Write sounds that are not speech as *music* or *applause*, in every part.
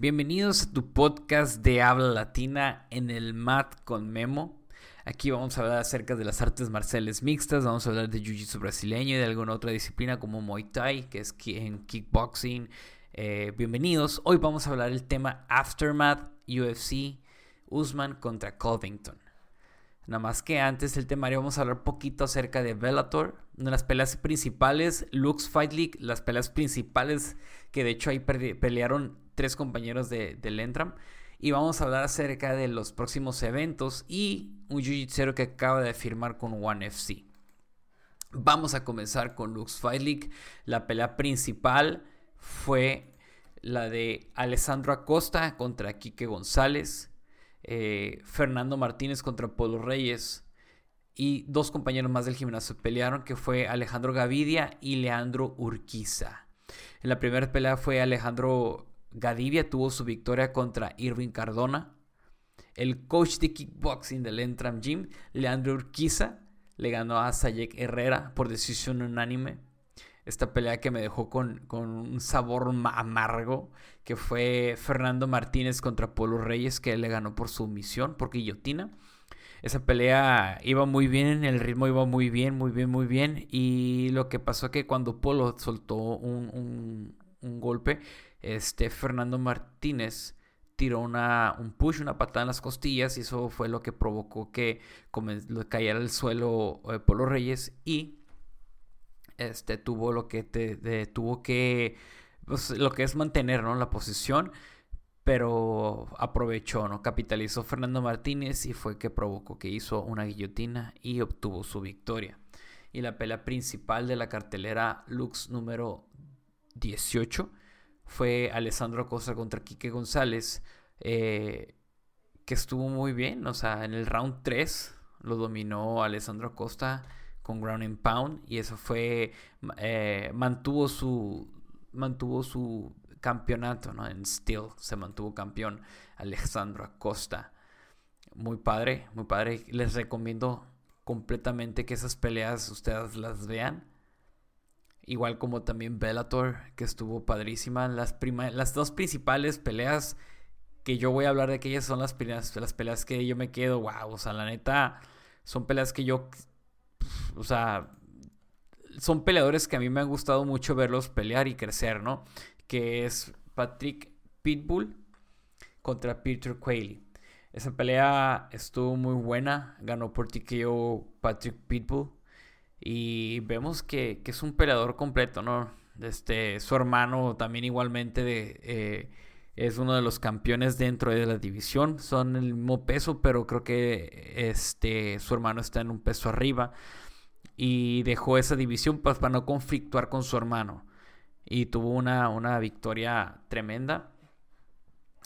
Bienvenidos a tu podcast de habla latina en el MAT con Memo. Aquí vamos a hablar acerca de las artes marciales mixtas, vamos a hablar de Jiu-Jitsu brasileño y de alguna otra disciplina como Muay Thai, que es en kickboxing. Eh, bienvenidos. Hoy vamos a hablar del tema Aftermath UFC Usman contra Covington. Nada más que antes del temario vamos a hablar poquito acerca de Bellator, de las peleas principales, Lux Fight League, las peleas principales que de hecho ahí pelearon tres compañeros de, del Entram. Y vamos a hablar acerca de los próximos eventos y un jiu que acaba de firmar con One FC. Vamos a comenzar con Lux Fight. La pelea principal fue la de Alessandro Acosta contra Quique González, eh, Fernando Martínez contra Polo Reyes y dos compañeros más del gimnasio pelearon que fue Alejandro Gavidia y Leandro Urquiza. En la primera pelea fue Alejandro Gadivia tuvo su victoria contra Irving Cardona. El coach de kickboxing del Entram Gym, Leandro Urquiza, le ganó a Sayek Herrera por decisión unánime. Esta pelea que me dejó con, un sabor amargo, que fue Fernando Martínez contra Polo Reyes, que le ganó por sumisión, por guillotina. Esa pelea iba muy bien, el ritmo iba muy bien, muy bien, muy bien. Y lo que pasó que cuando Polo soltó un, un golpe, este Fernando Martínez tiró una, un push, una patada en las costillas y eso fue lo que provocó que cayera al suelo eh, Polo Reyes y este tuvo lo que tuvo que pues, lo que es mantener ¿no? la posición pero aprovechó, ¿no? Capitalizó Fernando Martínez y fue que provocó que hizo una guillotina y obtuvo su victoria. Y la pelea principal de la cartelera Lux número 18 fue Alessandro Acosta contra Quique González, eh, que estuvo muy bien, o sea, en el round 3 lo dominó Alessandro Acosta con ground and pound y eso fue, eh, mantuvo su, mantuvo su campeonato, ¿no? En Steel se mantuvo campeón Alessandro Acosta. Muy padre, muy padre. Les recomiendo completamente que esas peleas ustedes las vean. Igual como también Bellator, que estuvo padrísima. Las, las dos principales peleas que yo voy a hablar de aquellas son las, peleas, las peleas que yo me quedo, wow, o sea, la neta, son peleas que yo, o sea, son peleadores que a mí me han gustado mucho verlos pelear y crecer, ¿no? Que es Patrick Pitbull contra Peter Quayle. Esa pelea estuvo muy buena, ganó por TKO Patrick Pitbull. Y vemos que, es un peleador completo, ¿no? Este, su hermano también igualmente eh, es uno de los campeones dentro de la división. Son el mismo peso, pero creo que este, su hermano está en un peso arriba. Y dejó esa división pues, para no conflictuar con su hermano. Y tuvo una, una victoria tremenda.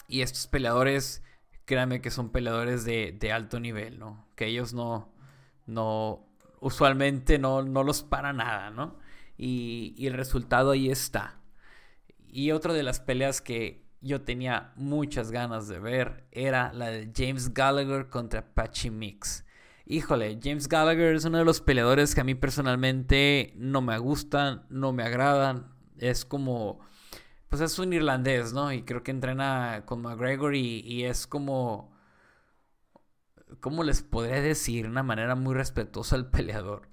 Y estos peleadores, créanme que son peleadores de, de alto nivel, ¿no? Que ellos no, no usualmente no, no los para nada, ¿no? Y, el resultado ahí está. Y otra de las peleas que yo tenía muchas ganas de ver era la de James Gallagher contra Pachi Mix. Híjole, James Gallagher es uno de los peleadores que a mí personalmente no me gustan, no me agradan. Es como, pues es un irlandés, ¿no? Y creo que entrena con McGregor y es como ¿cómo les podría decir? De una manera muy respetuosa al peleador.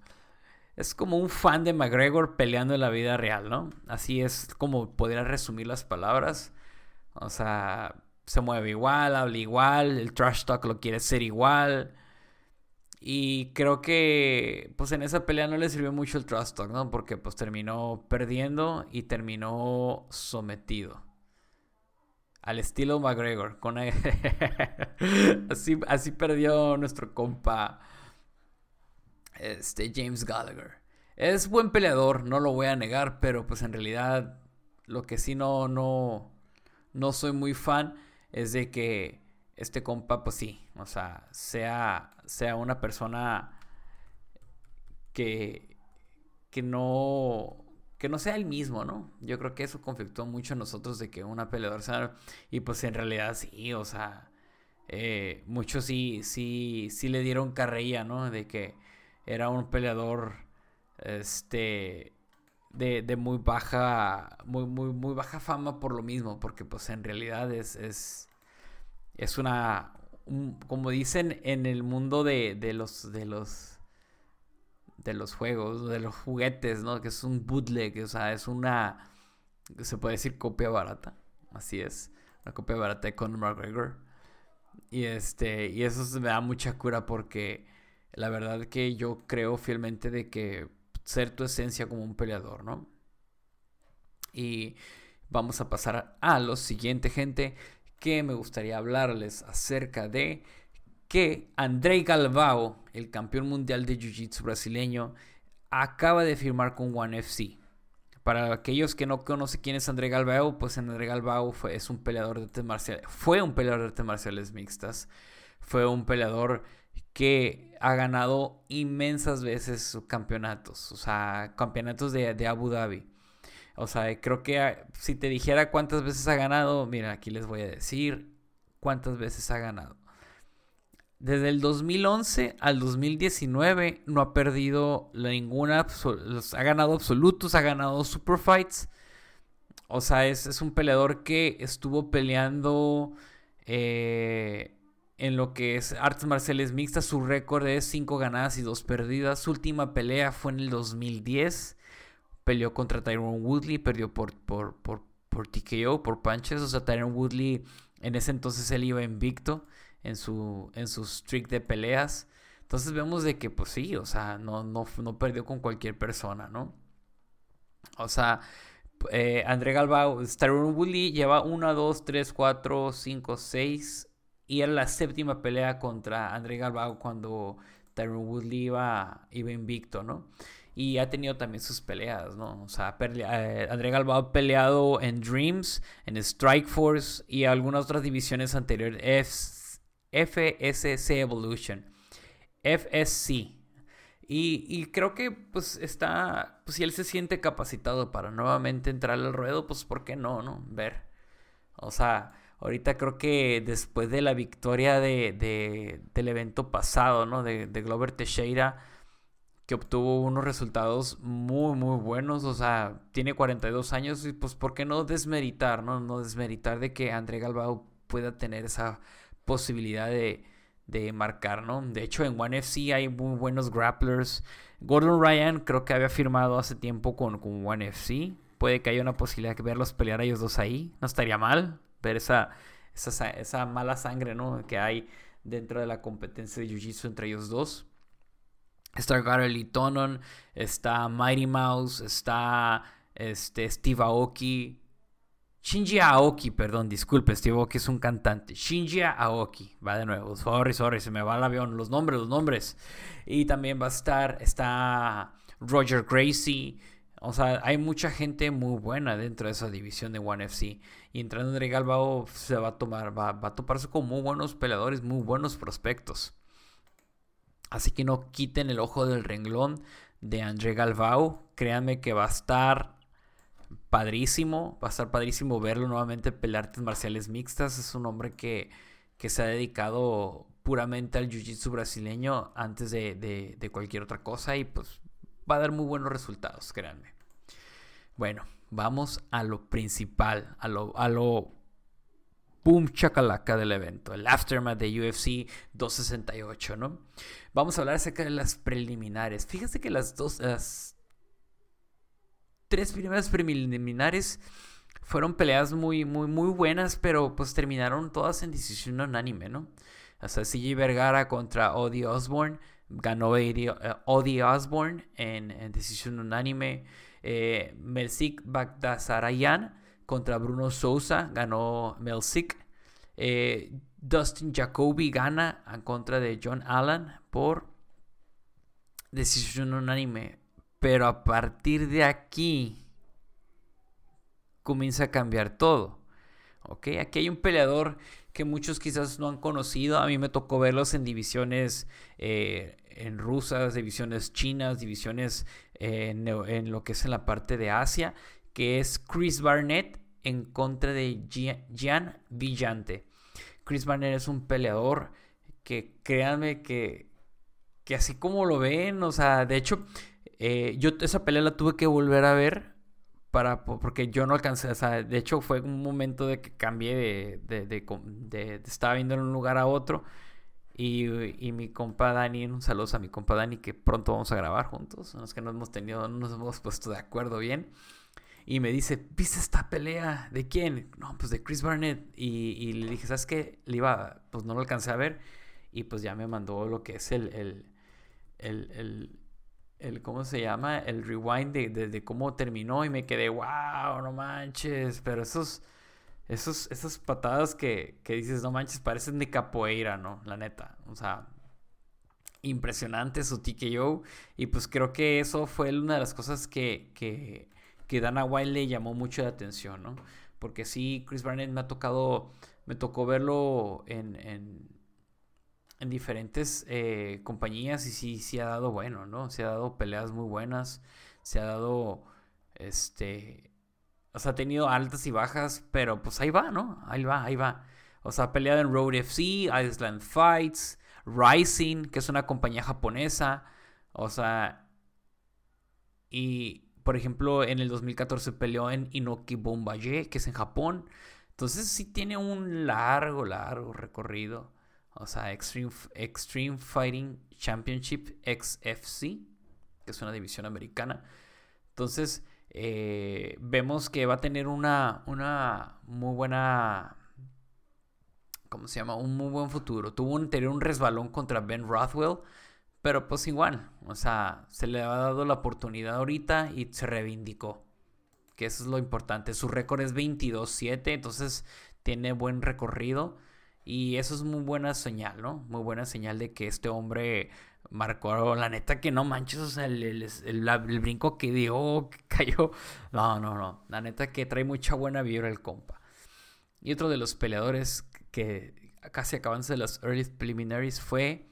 Es como un fan de McGregor peleando en la vida real, ¿no? Así es como podría resumir las palabras. O sea, se mueve igual, habla igual, el trash talk lo quiere ser igual. Y creo que pues en esa pelea no le sirvió mucho el trash talk, ¿no? Porque pues terminó perdiendo y terminó sometido al estilo McGregor. *laughs* Así, así perdió nuestro compa este, James Gallagher. Es buen peleador, no lo voy a negar, pero pues en realidad lo que sí no, no, no soy muy fan es de que este compa, pues sí, o sea, sea, sea una persona que, que no, que no sea el mismo, ¿no? Yo creo que eso conflictó mucho a nosotros de que una peleadora sea... Y pues en realidad sí, o sea, eh, muchos sí, sí, sí le dieron carrilla, ¿no? De que era un peleador, este, de, muy baja, muy, muy, muy baja fama por lo mismo, porque pues en realidad es, es, es una, como dicen en el mundo de, de, los, de los, de los juegos, de los juguetes, ¿no? Que es un bootleg, o sea, es una, se puede decir copia barata, así es, una copia barata de Conor McGregor. Y este, y eso me da mucha cura porque la verdad que yo creo fielmente de que ser tu esencia como un peleador, ¿no? Y vamos a pasar a lo siguiente, gente, que me gustaría hablarles acerca de que Andrei Galvao, el campeón mundial de Jiu-Jitsu brasileño, acaba de firmar con One FC. Para aquellos que no conocen quién es André Galvao, pues André Galvao fue, es un peleador de artes marciales, fue un peleador de artes marciales mixtas, fue un peleador que ha ganado inmensas veces sus campeonatos, o sea, campeonatos de, Abu Dhabi. O sea, creo que ah, si te dijera cuántas veces ha ganado, mira, aquí les voy a decir cuántas veces ha ganado. Desde el 2011 al 2019 no ha perdido ninguna, ha ganado absolutos, ha ganado super fights. O sea, es, es un peleador que estuvo peleando eh, en lo que es artes marciales mixtas, su récord es 5 ganadas y 2 perdidas. Su última pelea fue en el 2010. Peleó contra Tyrone Woodley, perdió por, por, por, por TKO, por punches. O sea, Tyrone Woodley en ese entonces él iba invicto en su, en su streak de peleas. Entonces vemos de que, pues sí, o sea, no, no, no perdió con cualquier persona, ¿no? O sea, eh, André Galbao, Tyrone Woodley lleva 1, 2, 3, 4, 5, 6 y era la séptima pelea contra André Galbao cuando Tyron Woodley iba, invicto, ¿no? Y ha tenido también sus peleas, ¿no? O sea, eh, André Galbao ha peleado en Dreams, en Strike Force y algunas otras divisiones anteriores. FSC Evolution. FSC. Y, y, creo que pues está, pues si él se siente capacitado para nuevamente entrar al ruedo, pues ¿por qué no, no? Ver. O sea, Ahorita creo que después de la victoria de, del evento pasado, ¿no? De, de, Glover Teixeira, que obtuvo unos resultados muy, muy buenos. O sea, tiene 42 años y pues, ¿por qué no desmeritar, no? No desmeritar de que André Galbao pueda tener esa posibilidad de, de marcar, ¿no? De hecho, en One FC hay muy buenos grapplers. Gordon Ryan creo que había firmado hace tiempo con, con One FC. Puede que haya una posibilidad de verlos pelear a ellos dos ahí. No estaría mal ver esa, esa, mala sangre ¿no? que hay dentro de la competencia de Jiu-Jitsu entre ellos dos. Está Gary Tonon, está Mighty Mouse, está este, Steve Aoki. Shinji Aoki, perdón, disculpe, Steve Aoki es un cantante. Shinji Aoki, va de nuevo, sorry, sorry, se me va el avión, los nombres, los nombres. Y también va a estar, está Roger Gracie, o sea, hay mucha gente muy buena dentro de esa división de One FC. Y entrando André Galbao se va a tomar, va, a toparse con muy buenos peleadores, muy buenos prospectos. Así que no quiten el ojo del renglón de André Galbao. Créanme que va a estar padrísimo. Va a estar padrísimo verlo nuevamente pelear artes marciales mixtas. Es un hombre que, que se ha dedicado puramente al jiu-jitsu brasileño antes de, de cualquier otra cosa. Y pues va a dar muy buenos resultados, créanme. Bueno, vamos a lo principal, a lo, a lo boom chacalaca del evento, el aftermath de UFC 268, ¿no? Vamos a hablar acerca de las preliminares. Fíjate que las dos, tres primeras preliminares fueron peleas muy, muy, muy buenas, pero pues terminaron todas en decisión unánime, ¿no? O sea, CJ Vergara contra Odie Osborne ganó Odie Osborne en, decisión unánime. Eh, Melsik Bagdasarayan contra Bruno Sousa ganó Melsik. Eh, Dustin Jacoby gana en contra de John Allen por decisión unánime. Pero a partir de aquí comienza a cambiar todo. ¿Ok? Aquí hay un peleador que muchos quizás no han conocido. A mí me tocó verlos en divisiones eh, en rusas, divisiones chinas, divisiones en, lo que es en la parte de Asia, que es Chris Barnett en contra de Gian Villante. Chris Barnett es un peleador que créanme que, que así como lo ven, o sea, de hecho, Eh, yo esa pelea la tuve que volver a ver para, porque yo no alcancé, o sea, de hecho fue un momento de que cambié de, de, de, de estaba viendo en un lugar a otro y, y, mi compa Dani, un saludo a mi compa Dani que pronto vamos a grabar juntos, es que no hemos tenido, no nos hemos puesto de acuerdo bien y me dice, ¿viste esta pelea? ¿De quién? No, pues de Chris Barnett. Y, y, le dije, ¿sabes qué? Le iba, pues no lo alcancé a ver. Y pues ya me mandó lo que es el, el, el, el, el ¿cómo se llama? El rewind de, cómo terminó. Y me quedé, wow, no manches. Pero esos, esos, esas patadas que, que dices, no manches, parecen de capoeira, ¿no? La neta. O sea, impresionante su TKO. Y pues creo que eso fue una de las cosas que, que que Dana White le llamó mucho la atención, ¿no? Porque sí, Chris Barnett me ha tocado, me tocó verlo en, diferentes eh, compañías y sí, sí ha dado bueno, ¿no? Se ha dado peleas muy buenas, se ha dado, este, o sea, ha tenido altas y bajas, pero pues ahí va, ¿no? Ahí va, ahí va. O sea, ha peleado en Road FC, Island Fights, Rising, que es una compañía japonesa, o sea, y por ejemplo, en el 2014 peleó en Inoki Bombaye, que es en Japón. Entonces sí tiene un largo, largo recorrido. O sea, Extreme, Extreme Fighting Championship XFC, que es una división americana. Entonces, eh, vemos que va a tener una, una muy buena... ¿Cómo se llama? Un muy buen futuro. Tuvo un, un resbalón contra Ben Rothwell pero pues igual, o sea, se le ha dado la oportunidad ahorita y se reivindicó. Que eso es lo importante. Su récord es 22-7, entonces tiene buen recorrido. Y eso es muy buena señal, ¿no? Muy buena señal de que este hombre marcó, la neta que no manches, o sea, el, el, brinco que dio, que cayó. No, no, no. La neta que trae mucha buena vibra el compa. Y otro de los peleadores que casi acaban de las early preliminaries fue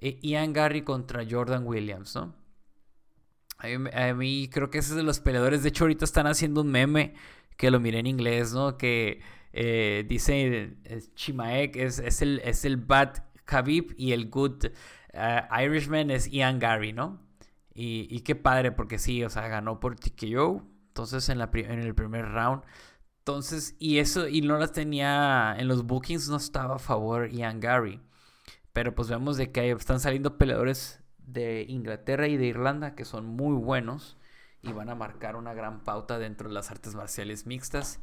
eh, Ian Gary contra Jordan Williams, ¿no? A mí, creo que ese es de los peleadores. De hecho, ahorita están haciendo un meme que lo miré en inglés, ¿no? Que eh, dice Chimaek es, es, el, es el bad Khabib y el good eh, Irishman es Ian Gary, ¿no? Y, y, qué padre, porque sí, o sea, ganó por TKO. Entonces, en, la, en el primer round. Entonces, y eso, y no las tenía en los bookings, no estaba a favor Ian Gary. Pero pues vemos de que están saliendo peleadores de Inglaterra y de Irlanda que son muy buenos y van a marcar una gran pauta dentro de las artes marciales mixtas.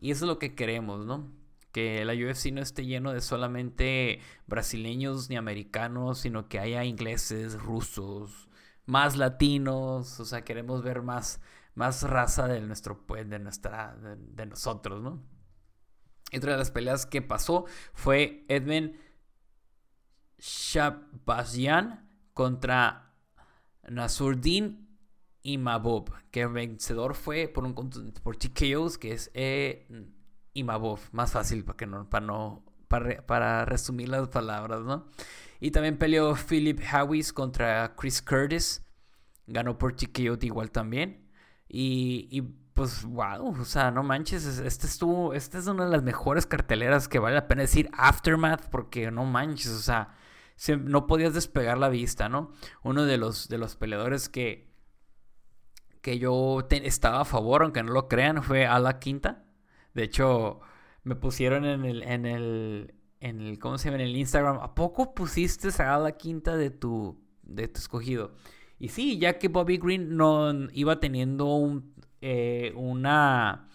Y eso es lo que queremos, ¿no? Que la UFC no esté lleno de solamente brasileños ni americanos, sino que haya ingleses, rusos, más latinos. O sea, queremos ver más, más raza de nuestro de nuestra, de, nosotros, ¿no? Y otra de las peleas que pasó fue Edmund Shabazzian contra Imabov, que el vencedor fue por un por TKOs, que es e Imabov, más fácil para que no para no para, resumir las palabras, ¿no? Y también peleó Philip Howis contra Chris Curtis, ganó por TKO igual también. Y, y, pues wow, o sea, no manches, este estuvo, esta es una de las mejores carteleras que vale la pena decir Aftermath porque no manches, o sea, no podías despegar la vista, ¿no? Uno de los, de los peleadores que, que yo estaba a favor, aunque no lo crean, fue a la quinta. De hecho, me pusieron en el, en el, en el, ¿cómo se llama? En el Instagram, ¿a poco pusiste a la quinta de tu, de tu escogido? Y sí, ya que Bobby Green no iba teniendo un, eh, una,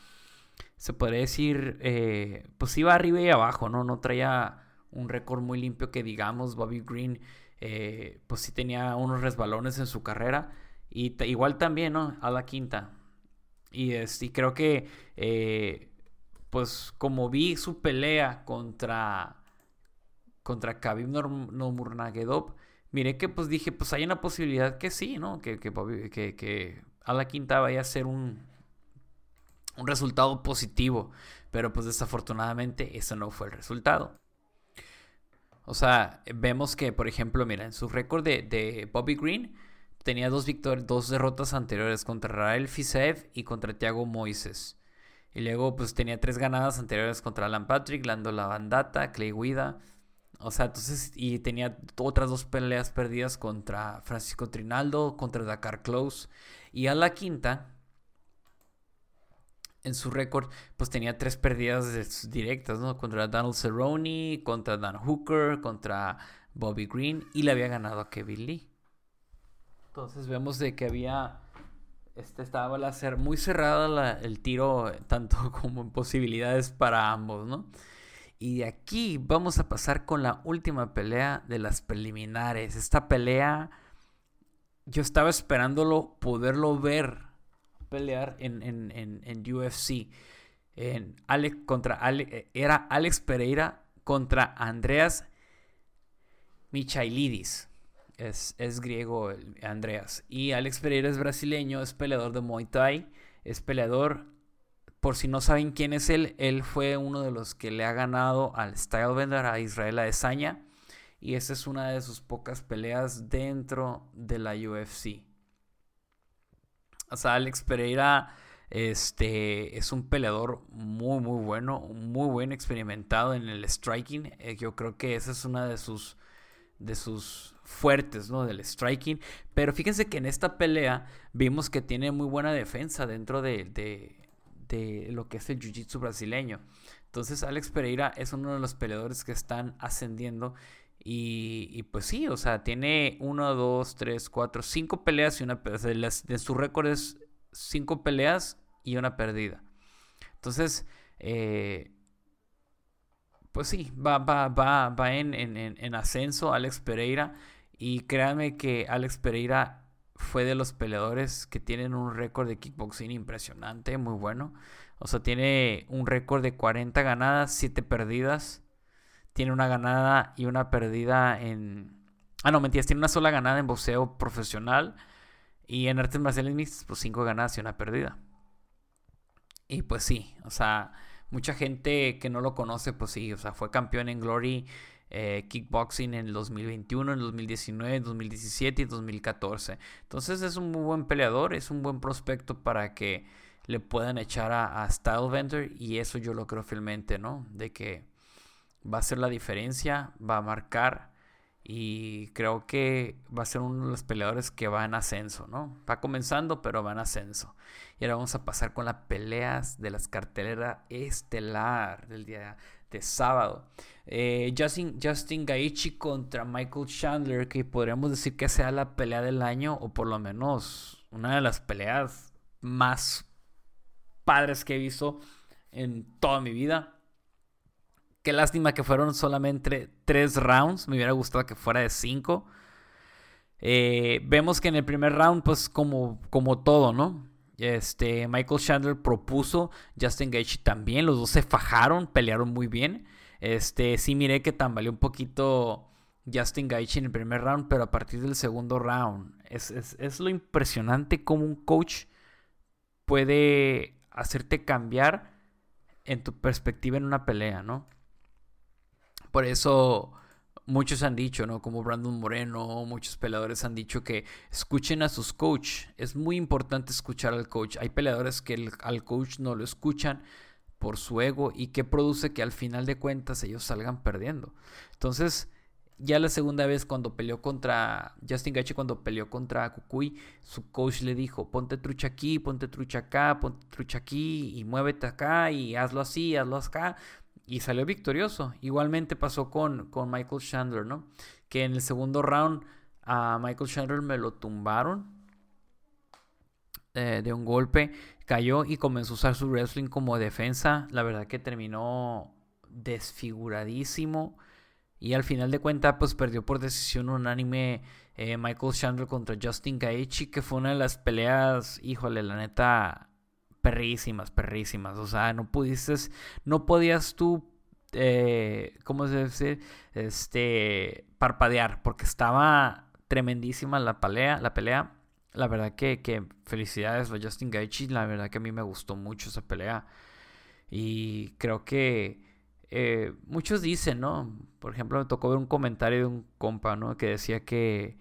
se podría decir, eh, pues iba arriba y abajo, ¿no? No traía un récord muy limpio que digamos, Bobby Green eh, pues sí tenía unos resbalones en su carrera y igual también, ¿no? A la quinta. Y, creo que eh, pues como vi su pelea contra contra Khabib Nurmagomedov, miré que pues dije, pues hay una posibilidad que sí, ¿no? Que, que, que, que a la quinta vaya a ser un, un resultado positivo. Pero pues desafortunadamente eso no fue el resultado. O sea, vemos que, por ejemplo, mira, en su récord de, Bobby Green tenía dos, dos derrotas anteriores contra Rael Fisev y contra Thiago Moises. Y luego, pues tenía tres ganadas anteriores contra Alan Patrick, Lando Lavandata, Clay Guida. O sea, entonces, y tenía otras dos peleas perdidas contra Francisco Trinaldo, contra Dakar Close. Y a la quinta, en su récord, pues tenía tres pérdidas directas, ¿no? Contra Donald Cerrone, contra Dan Hooker, contra Bobby Green y le había ganado a Kevin Lee. Entonces vemos de que había, este estaba a ser muy cerrada el tiro, tanto *laughs* como en posibilidades para ambos, ¿no? Y de aquí vamos a pasar con la última pelea de las preliminares. Esta pelea, yo estaba esperándolo, poderlo ver pelear en, en, UFC. En Alex, contra era Alex Pereira contra Andreas Michailidis. Es, es, griego Andreas. Y Alex Pereira es brasileño, es peleador de Muay Thai, es peleador por si no saben quién es él, él fue uno de los que le ha ganado al Stylebender a Israel Adesanya. Y esa es una de sus pocas peleas dentro de la UFC. O sea, Alex Pereira este, es un peleador muy, muy bueno, muy buen experimentado en el striking. Eh, yo creo que esa es una de sus, de sus fuertes, ¿no? Del striking. Pero fíjense que en esta pelea vimos que tiene muy buena defensa dentro de, de lo que es el jiu-jitsu brasileño. Entonces Alex Pereira es uno de los peleadores que están ascendiendo y, pues sí, o sea, tiene uno, dos, tres, cuatro, cinco peleas y una de, de su récord es cinco peleas y una perdida. Entonces, eh, pues sí, va, va, va, va en, en, en ascenso Alex Pereira y créanme que Alex Pereira fue de los peleadores que tienen un récord de kickboxing impresionante, muy bueno. O sea, tiene un récord de 40 ganadas, 7 perdidas. Tiene una ganada y una perdida en... Ah, no, mentiras, tiene una sola ganada en boxeo profesional. Y en artes marciales mixtas, pues 5 ganadas y una perdida. Y pues sí, o sea, mucha gente que no lo conoce, pues sí, o sea, fue campeón en Glory eh, kickboxing en el 2021, en el 2019, en 2017 y 2014. Entonces es un muy buen peleador, es un buen prospecto para que le puedan echar a, a Stylebender y eso yo lo creo fielmente, ¿no? De que va a ser la diferencia, va a marcar y creo que va a ser uno de los peleadores que va en ascenso, ¿no? Va comenzando, pero va en ascenso. Y ahora vamos a pasar con las peleas de las carteleras estelar del día de sábado. Eh, Justin, Justin Gaethje contra Michael Chandler, que podríamos decir que sea la pelea del año, o por lo menos una de las peleas más padres que he visto en toda mi vida. Qué lástima que fueron solamente tres rounds. Me hubiera gustado que fuera de cinco. Eh, vemos que en el primer round, pues como, como todo, ¿no? Este, Michael Chandler propuso, Justin Gaethje también, los dos se fajaron, pelearon muy bien. Este, sí miré que tambaleó un poquito Justin Gaethje en el primer round, pero a partir del segundo round es, es lo impresionante cómo un coach puede hacerte cambiar en tu perspectiva en una pelea, ¿no? Por eso muchos han dicho, ¿no? Como Brandon Moreno, muchos peleadores han dicho que escuchen a sus coach. Es muy importante escuchar al coach. Hay peleadores que al coach no lo escuchan por su ego y que produce que al final de cuentas ellos salgan perdiendo. Entonces, ya la segunda vez cuando peleó contra Justin Gaethje cuando peleó contra Kukui, su coach le dijo, "Ponte trucha aquí, ponte trucha acá, ponte trucha aquí y muévete acá y hazlo así, hazlo acá." Y salió victorioso. Igualmente pasó con, con Michael Chandler, ¿no? Que en el segundo round a Michael Chandler me lo tumbaron eh, de un golpe, cayó y comenzó a usar su wrestling como defensa. La verdad que terminó desfiguradísimo. Y al final de cuentas, pues perdió por decisión unánime eh, Michael Chandler contra Justin Gaethje, que fue una de las peleas, híjole, la neta, perrísimas, perrísimas. O sea, no pudiste, no podías tú, eh, ¿cómo se dice? Este, parpadear, porque estaba tremendísima la pelea, la pelea. La verdad que, que felicidades a Justin Gaethje, la verdad que a mí me gustó mucho esa pelea. Y creo que eh, muchos dicen, ¿no? Por ejemplo, me tocó ver un comentario de un compa, ¿no? Que decía que,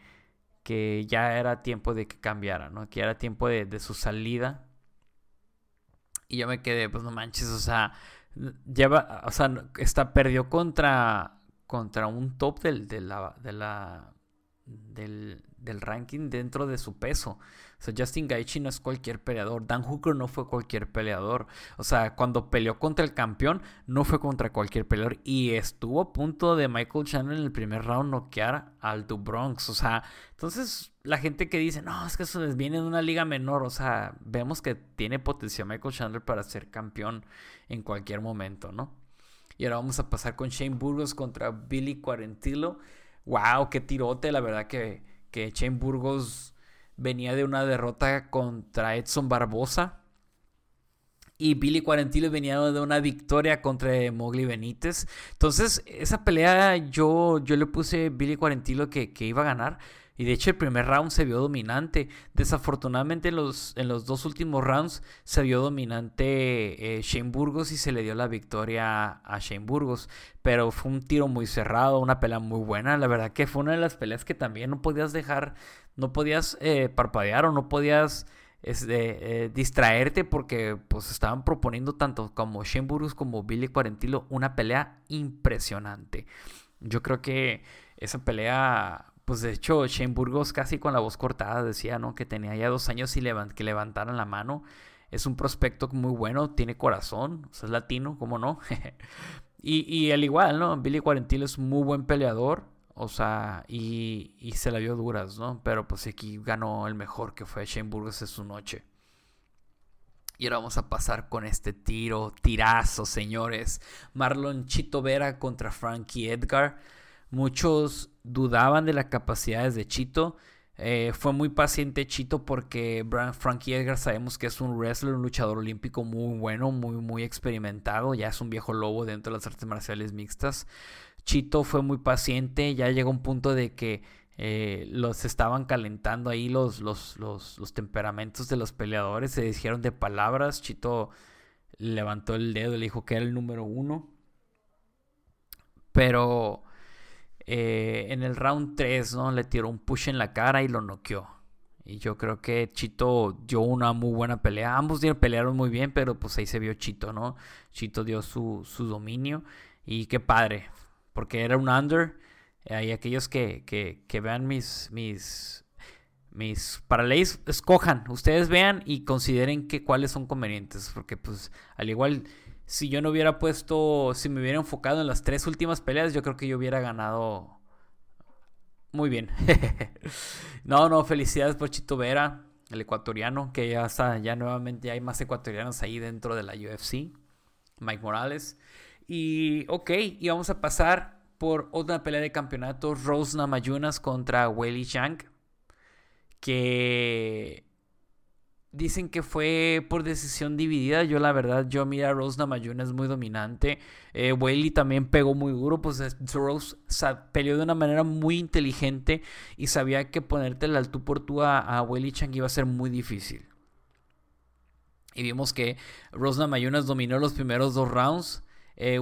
que ya era tiempo de que cambiara, ¿no? Que era tiempo de su salida y yo me quedé, pues no manches, o sea, lleva, o sea, está, perdió contra, contra un top del, de la, de la, del, del ranking dentro de su peso. O sea, Justin Gaethje no es cualquier peleador. Dan Hooker no fue cualquier peleador. O sea, cuando peleó contra el campeón, no fue contra cualquier peleador. Y estuvo a punto de Michael Chandler en el primer round noquear al Du Bronx. O sea, entonces la gente que dice, no, es que eso viene de una liga menor. O sea, vemos que tiene potencial Michael Chandler para ser campeón en cualquier momento, ¿no? Y ahora vamos a pasar con Shane Burgos contra Billy Quarentillo. ¡Wow! ¡Qué tirote! La verdad que que Shane Burgos venía de una derrota contra Edson Barbosa. Y Billy Quarentillo venía de una victoria contra Mowgli Benítez. Entonces, esa pelea yo, yo le puse Billy Quarentillo que, que iba a ganar. Y de hecho el primer round se vio dominante. Desafortunadamente en los, en los dos últimos rounds se vio dominante eh, Shane Burgos y se le dio la victoria a Shane Burgos. Pero fue un tiro muy cerrado, una pelea muy buena. La verdad que fue una de las peleas que también no podías dejar, no podías eh, parpadear o no podías este, eh, distraerte porque pues estaban proponiendo tanto como Shane Burgos como Billy Quarentillo una pelea impresionante. Yo creo que esa pelea pues de hecho Shane Burgos casi con la voz cortada decía, ¿no? Que tenía ya dos años y que levantaran la mano. Es un prospecto muy bueno, tiene corazón, es latino, ¿cómo no? *laughs* y, y al igual, ¿no? Billy Quarentillo es muy buen peleador, o sea, y, y, se la vio duras, ¿no? Pero pues aquí ganó el mejor que fue Shane Burgos en su noche. Y ahora vamos a pasar con este tiro, tirazo, señores. Marlon Chito Vera contra Frankie Edgar. Muchos dudaban de las capacidades de Chito. Eh, fue muy paciente Chito porque Frankie Edgar sabemos que es un wrestler, un luchador olímpico muy bueno, muy, muy experimentado. Ya es un viejo lobo dentro de las artes marciales mixtas. Chito fue muy paciente, ya llegó un punto de que eh, los estaban calentando ahí los, los, los, los, temperamentos de los peleadores, se dijeron de palabras. Chito levantó el dedo y le dijo que era el número uno. Pero eh, en el round 3, ¿no? Le tiró un push en la cara y lo noqueó. Y yo creo que Chito dio una muy buena pelea. Ambos pelearon muy bien, pero pues ahí se vio Chito, ¿no? Chito dio su, dominio. Y qué padre. Porque era un under. Hay aquellos que, que, vean mis, mis, mis paralelos, escojan. Ustedes vean y consideren que cuáles son convenientes. Porque pues al igual si yo no hubiera puesto, si me hubiera enfocado en las tres últimas peleas, yo creo que yo hubiera ganado muy bien. *laughs* no, no, felicidades por Chito Vera, el ecuatoriano, que ya está, ya nuevamente hay más ecuatorianos ahí dentro de la UFC. Mike Morales. Y ok, y vamos a pasar por otra pelea de campeonato, Rose Namayunas contra Weili Shank. Que Dicen que fue por decisión dividida. Yo la verdad, yo mira, Rose Namayuna es muy dominante. Eh, también pegó muy duro. Pues Rose peleó de una manera muy inteligente y sabía que ponerte al tú por tú a, a Chang iba a ser muy difícil. Y vimos que Rose Namayunas dominó los primeros dos rounds. Eh,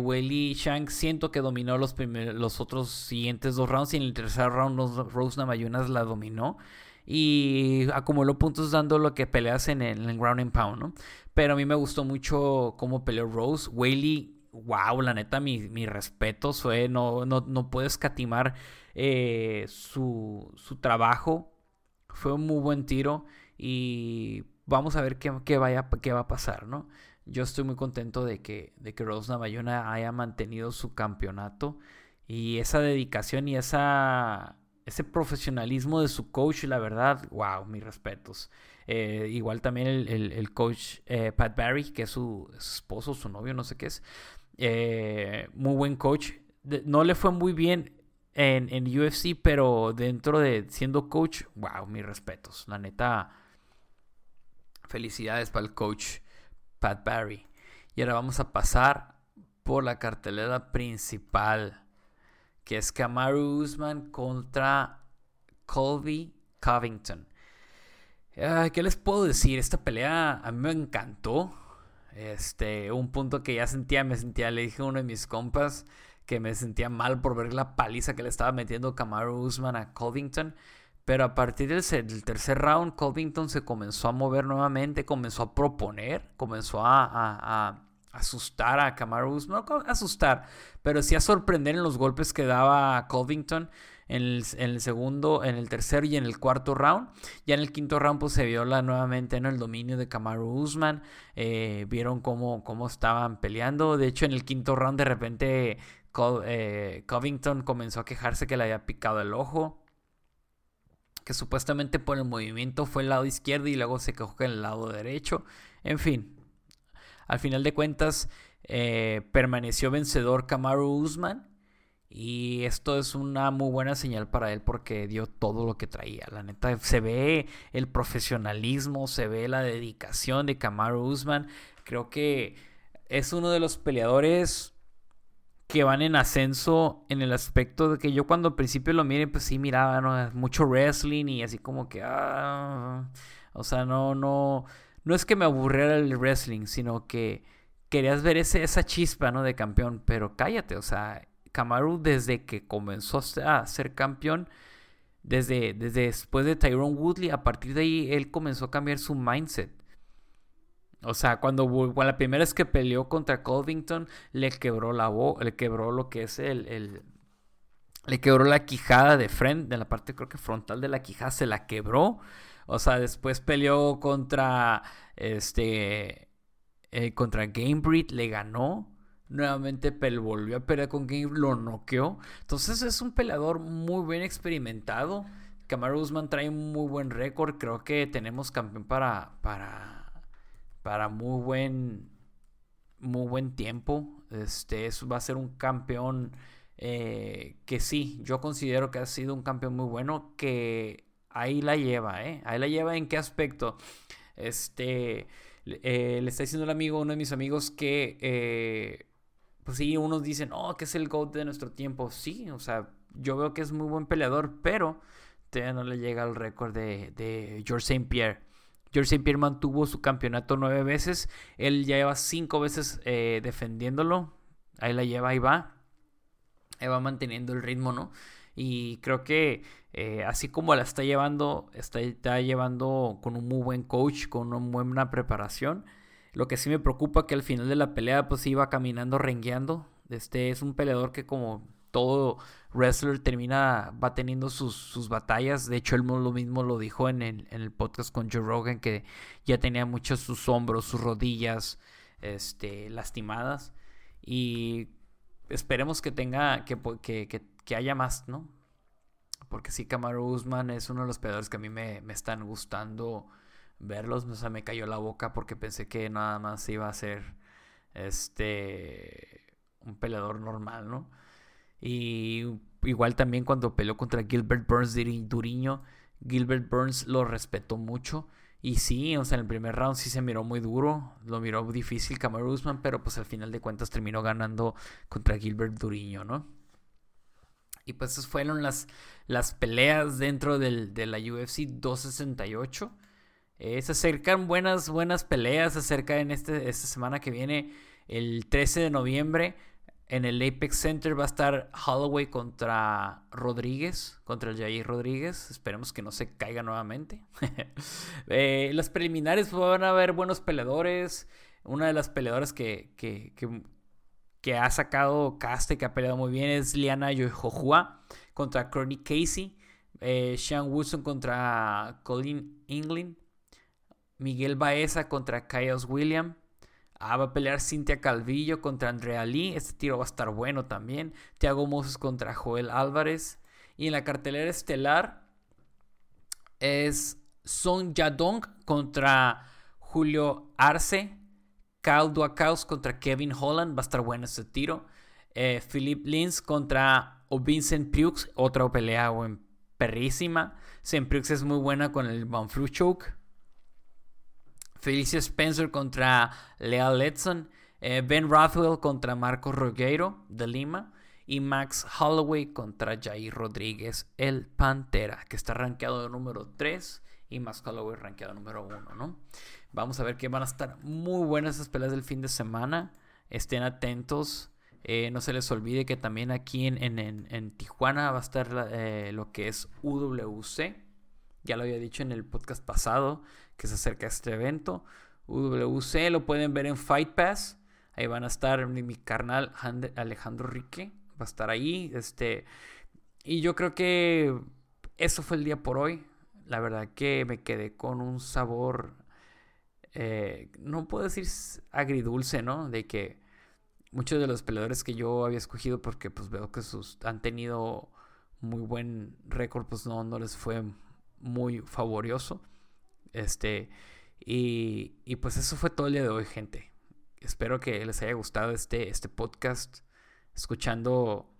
Chang siento que dominó los, los otros siguientes dos rounds y en el tercer round Rose Namayunas la dominó y acumuló puntos dando lo que peleas en el, ground and pound, ¿no? Pero a mí me gustó mucho cómo peleó Rose. Whaley, wow, la neta, mi, respeto, no, no, no puedes catimar eh, su, su, trabajo. Fue un muy buen tiro y vamos a ver qué, qué, vaya, qué va a pasar, ¿no? Yo estoy muy contento de que, de que Rose Navallona haya mantenido su campeonato y esa dedicación y esa ese profesionalismo de su coach, la verdad, wow, mis respetos. Eh, igual también el, coach eh, Pat Barry, que es su, esposo, su novio, no sé qué es. Eh, muy buen coach. no le fue muy bien en, en, UFC, pero dentro de siendo coach, wow, mis respetos. La neta, felicidades para el coach Pat Barry. Y ahora vamos a pasar por la cartelera principal que es Kamaru Usman contra Colby Covington. ¿Qué les puedo decir? Esta pelea a mí me encantó. Este, un punto que ya sentía, me sentía, le dije a uno de mis compas que me sentía mal por ver la paliza que le estaba metiendo Kamaru Usman a Covington. Pero a partir del, tercer round, Covington se comenzó a mover nuevamente, comenzó a proponer, comenzó a, asustar a Kamaru Usman, no asustar, pero sí a sorprender en los golpes que daba Covington en el, segundo, en el tercer y en el cuarto round. Ya en el quinto round pues se vio la, nuevamente en el dominio de Kamaru Usman. Eh, vieron cómo, cómo estaban peleando. De hecho en el quinto round de repente eh, Covington comenzó a quejarse que le había picado el ojo. Que supuestamente por el movimiento fue el lado izquierdo y luego se quejó en el lado derecho. En fin, al final de cuentas eh, permaneció vencedor Kamaru Usman. Y esto es una muy buena señal para él porque dio todo lo que traía. La neta, se ve el profesionalismo, se ve la dedicación de Kamaru Usman. Creo que es uno de los peleadores que van en ascenso en el aspecto de que yo cuando al principio lo miré, pues sí miraba mucho wrestling y así como que, ah, o sea, no, no, no es que me aburriera el wrestling, sino que querías ver ese, esa chispa, ¿no? De campeón, pero cállate, o sea, Kamaru desde que comenzó a ser campeón, desde, después de Tyrone Woodley, a partir de ahí él comenzó a cambiar su mindset. O sea, cuando, la primera vez que peleó contra Covington, le quebró la voz, le quebró lo que es el, el, le quebró la quijada de frente, de la parte creo que frontal de la quijada, se la quebró. O sea, después peleó contra este eh, contra Gamebreed, le ganó. Nuevamente volvió a pelear con Game, lo noqueó. Entonces es un peleador muy bien experimentado. Kamaru Usman trae un muy buen récord. Creo que tenemos campeón para, para, para muy buen, muy buen tiempo. Este va a ser un campeón eh, que sí, yo considero que ha sido un campeón muy bueno. Que ahí la lleva, ¿eh? Ahí la lleva en qué aspecto. Este, eh, le está diciendo el amigo, uno de mis amigos, que, eh, pues sí, unos dicen, oh, que es el GOAT de nuestro tiempo. Sí, o sea, yo veo que es muy buen peleador, pero todavía no le llega al récord de, de George St. Pierre. George St. Pierre mantuvo su campeonato nueve veces. Él ya lleva cinco veces eh, defendiéndolo. Ahí la lleva, ahí va. Ahí va manteniendo el ritmo, ¿no? Y creo que eh, así como la está llevando, está, llevando con un muy buen coach, con una buena preparación. Lo que sí me preocupa que al final de la pelea pues iba caminando rengueando. Este es un peleador que como todo wrestler termina, va teniendo sus, batallas. De hecho, él lo mismo lo dijo en el, en el, podcast con Joe Rogan, que ya tenía muchos sus hombros, sus rodillas este, lastimadas. Y esperemos que tenga, que, que haya más, ¿no? Porque sí, Kamaru Usman es uno de los peleadores que a mí me, están gustando verlos. O sea, me cayó la boca porque pensé que nada más iba a ser este un peleador normal, ¿no? Y igual también cuando peleó contra Gilbert Burns Duriño, Gilbert Burns lo respetó mucho. Y sí, o sea, en el primer round sí se miró muy duro, lo miró difícil Kamaru Usman, pero pues al final de cuentas terminó ganando contra Gilbert Duriño, ¿no? Y pues esas fueron las, las peleas dentro del, de la UFC 268. Eh, se acercan buenas, buenas peleas. Se acerca en este, esta semana que viene, el 13 de noviembre. En el Apex Center va a estar Holloway contra Rodríguez, contra el Jair Rodríguez. Esperemos que no se caiga nuevamente. *laughs* eh, las preliminares van a haber buenos peleadores. Una de las peleadoras que, que ha sacado caste, que ha peleado muy bien, es Liana Yojohua contra Courtney Casey. Eh, Sean Wilson contra Colin England. Miguel Baeza contra Kaios William. Ah, va a pelear Cintia Calvillo contra Andrea Lee. Este tiro va a estar bueno también. Thiago Moses contra Joel Álvarez. Y en la cartelera estelar es Son Yadong contra Julio Arce. Kyle Duacaus contra Kevin Holland, va a estar bueno ese tiro. Eh, Philip Lins contra o Vincent Pugh, otra pelea en perrísima. Vincent es muy buena con el Banflu Choke. Felicia Spencer contra Lea Letson. Eh, ben Rothwell contra Marco Rogueiro de Lima. Y Max Holloway contra Jair Rodríguez, el Pantera, que está rankeado de número 3 y Max Holloway rankeado número 1, ¿no? Vamos a ver que van a estar muy buenas esas peleas del fin de semana. Estén atentos. Eh, no se les olvide que también aquí en, Tijuana va a estar eh, lo que es UWC. Ya lo había dicho en el podcast pasado que se acerca este evento. UWC lo pueden ver en Fight Pass. Ahí van a estar mi, carnal Alejandro Rique. Va a estar ahí. Este. Y yo creo que eso fue el día por hoy. La verdad que me quedé con un sabor. Eh, no puedo decir agridulce, ¿no? De que muchos de los peleadores que yo había escogido, porque pues veo que sus han tenido muy buen récord, pues no, no les fue muy favorioso. Este. Y, y pues eso fue todo el día de hoy, gente espero que les haya gustado este, este podcast, escuchando,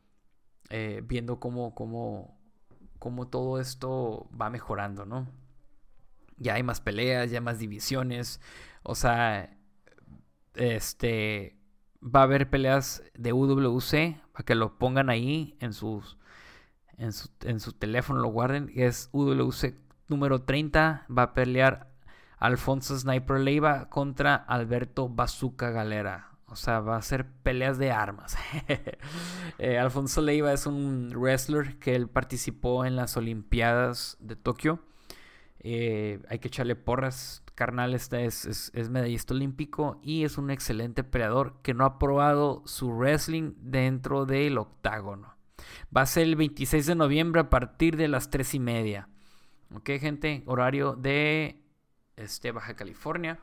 eh, viendo cómo, cómo, cómo todo esto va mejorando, ¿no? Ya hay más peleas, ya más divisiones, o sea, este, va a haber peleas de UWC, para que lo pongan ahí en sus, en su, en su teléfono, lo guarden, es UWC número 30, va a pelear Alfonso Sniper Leiva contra Alberto Bazooka Galera. O sea, va a ser peleas de armas. *laughs* Eh, Alfonso Leiva es un wrestler que él participó en las Olimpiadas de Tokio. Eh, hay que echarle porras. Carnal es, es, medallista olímpico y es un excelente peleador que no ha probado su wrestling dentro del octágono. Va a ser el 26 de noviembre a partir de las 3 y media. Ok, gente, horario de este, Baja California.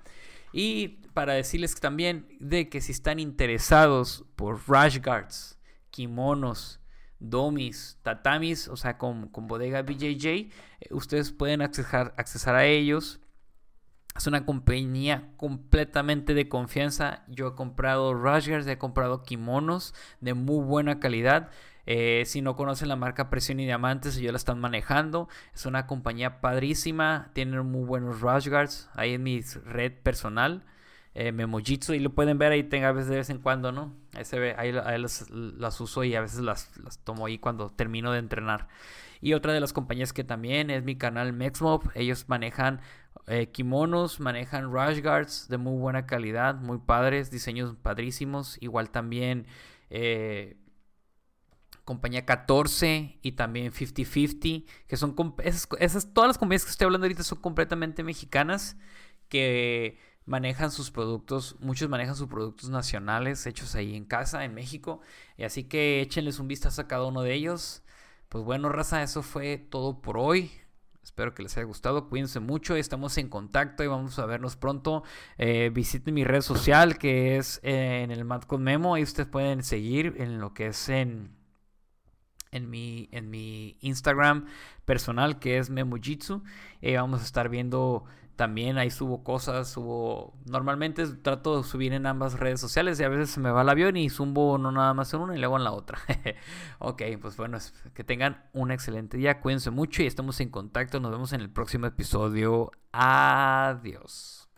Y para decirles también de que si están interesados por rash guards, kimonos, domis, tatamis, o sea, con, bodega BJJ, eh, ustedes pueden accesar, accesar a ellos. Es una compañía completamente de confianza. Yo he comprado rash guards, he comprado kimonos de muy buena calidad. Eh, si no conocen la marca Presión y Diamantes, ellos la están manejando. Es una compañía padrísima. Tienen muy buenos rush guards. Ahí en mi red personal. Eh, Memojitsu. Y lo pueden ver ahí tenga a veces de vez en cuando, ¿no? Ahí ve. Ahí, las, uso y a veces las, tomo ahí cuando termino de entrenar. Y otra de las compañías que también es mi canal Mexmob. Ellos manejan eh, kimonos, manejan rush guards de muy buena calidad, muy padres, diseños padrísimos. Igual también eh, compañía 14 y también 50-50, que son esas, todas las compañías que estoy hablando ahorita son completamente mexicanas que manejan sus productos, muchos manejan sus productos nacionales hechos ahí en casa, en México, y así que échenles un vistazo a cada uno de ellos. Pues bueno, raza, eso fue todo por hoy. Espero que les haya gustado. Cuídense mucho. Estamos en contacto y vamos a vernos pronto. Eh, visiten mi red social que es en el Mat con Memo. Ahí ustedes pueden seguir en lo que es en en mi, en mi Instagram personal que es Memojitsu. Eh, vamos a estar viendo también, ahí subo cosas, subo... Normalmente trato de subir en ambas redes sociales y a veces se me va el avión y subo no nada más en una y luego en la otra. *laughs* ok, pues bueno, que tengan un excelente día, cuídense mucho y estamos en contacto. Nos vemos en el próximo episodio. Adiós.